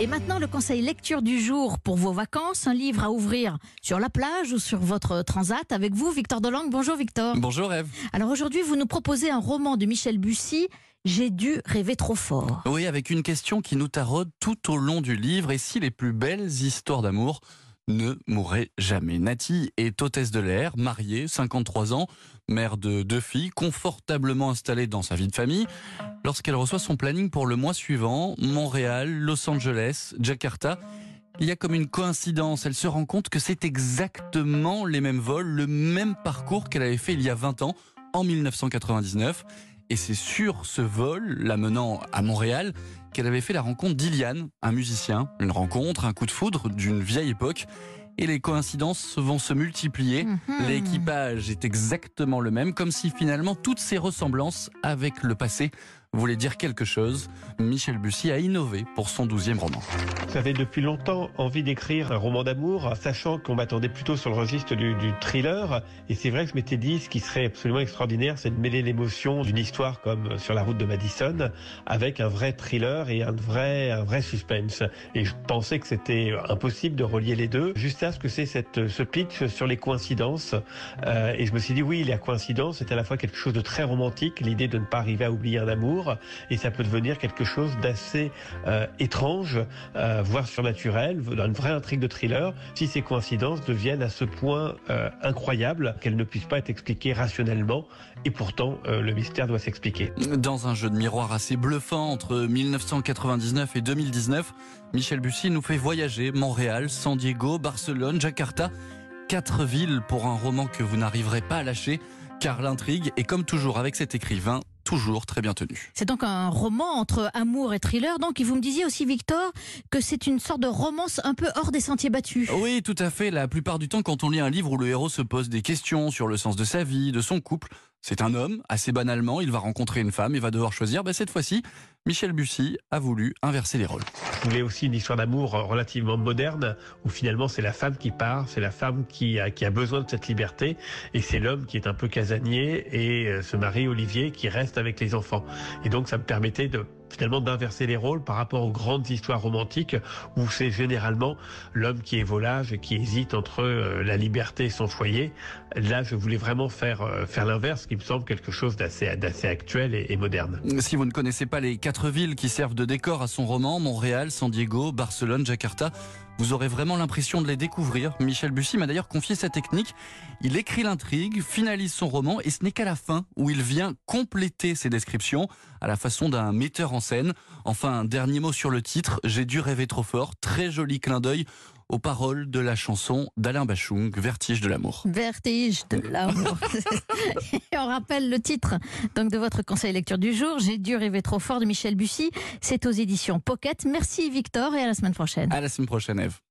Et maintenant, le conseil lecture du jour pour vos vacances, un livre à ouvrir sur la plage ou sur votre transat avec vous, Victor Delangue. Bonjour Victor. Bonjour Eve. Alors aujourd'hui, vous nous proposez un roman de Michel Bussy, J'ai dû rêver trop fort. Oui, avec une question qui nous taraude tout au long du livre. Et si les plus belles histoires d'amour ne mourraient jamais Nati est hôtesse de l'air, mariée, 53 ans, mère de deux filles, confortablement installée dans sa vie de famille. Lorsqu'elle reçoit son planning pour le mois suivant, Montréal, Los Angeles, Jakarta, il y a comme une coïncidence. Elle se rend compte que c'est exactement les mêmes vols, le même parcours qu'elle avait fait il y a 20 ans, en 1999. Et c'est sur ce vol, l'amenant à Montréal, qu'elle avait fait la rencontre d'Iliane, un musicien. Une rencontre, un coup de foudre d'une vieille époque. Et les coïncidences vont se multiplier. Mhm. L'équipage est exactement le même, comme si finalement toutes ces ressemblances avec le passé voulaient dire quelque chose. Michel Bussy a innové pour son douzième roman. J'avais depuis longtemps envie d'écrire un roman d'amour, sachant qu'on m'attendait plutôt sur le registre du, du thriller. Et c'est vrai que je m'étais dit, ce qui serait absolument extraordinaire, c'est de mêler l'émotion d'une histoire comme sur la route de Madison avec un vrai thriller et un vrai, un vrai suspense. Et je pensais que c'était impossible de relier les deux, ce que c'est cette, ce pitch sur les coïncidences. Euh, et je me suis dit, oui, la coïncidence, c'est à la fois quelque chose de très romantique, l'idée de ne pas arriver à oublier un amour, et ça peut devenir quelque chose d'assez euh, étrange, euh, voire surnaturel, dans une vraie intrigue de thriller, si ces coïncidences deviennent à ce point euh, incroyables qu'elles ne puissent pas être expliquées rationnellement, et pourtant euh, le mystère doit s'expliquer. Dans un jeu de miroir assez bluffant entre 1999 et 2019, Michel Bussy nous fait voyager Montréal, San Diego, Barcelone, Jakarta. Quatre villes pour un roman que vous n'arriverez pas à lâcher, car l'intrigue est comme toujours avec cet écrivain toujours très bien tenu. C'est donc un roman entre amour et thriller. Donc, et vous me disiez aussi, Victor, que c'est une sorte de romance un peu hors des sentiers battus. Oui, tout à fait. La plupart du temps, quand on lit un livre où le héros se pose des questions sur le sens de sa vie, de son couple, c'est un homme, assez banalement, il va rencontrer une femme et va devoir choisir. Ben, cette fois-ci, Michel Bussy a voulu inverser les rôles. Je voulais aussi une histoire d'amour relativement moderne, où finalement c'est la femme qui part, c'est la femme qui a, qui a besoin de cette liberté, et c'est l'homme qui est un peu casanier, et euh, ce mari Olivier qui reste avec les enfants. Et donc ça me permettait de d'inverser les rôles par rapport aux grandes histoires romantiques où c'est généralement l'homme qui est volage et qui hésite entre euh, la liberté et son foyer. Là, je voulais vraiment faire euh, faire l'inverse, qui me semble quelque chose d'assez actuel et moderne. Si vous ne connaissez pas les quatre villes qui servent de décor à son roman, Montréal, San Diego, Barcelone, Jakarta, vous aurez vraiment l'impression de les découvrir. Michel Bussy m'a d'ailleurs confié sa technique. Il écrit l'intrigue, finalise son roman et ce n'est qu'à la fin où il vient compléter ses descriptions à la façon d'un metteur en scène. Enfin, dernier mot sur le titre, J'ai dû rêver trop fort. Très joli clin d'œil aux paroles de la chanson d'Alain Bachung, Vertige de l'amour. Vertige de l'amour. Et on rappelle le titre donc de votre conseil lecture du jour. J'ai dû rêver trop fort de Michel Bussy. C'est aux éditions Pocket. Merci Victor et à la semaine prochaine. À la semaine prochaine, Eve.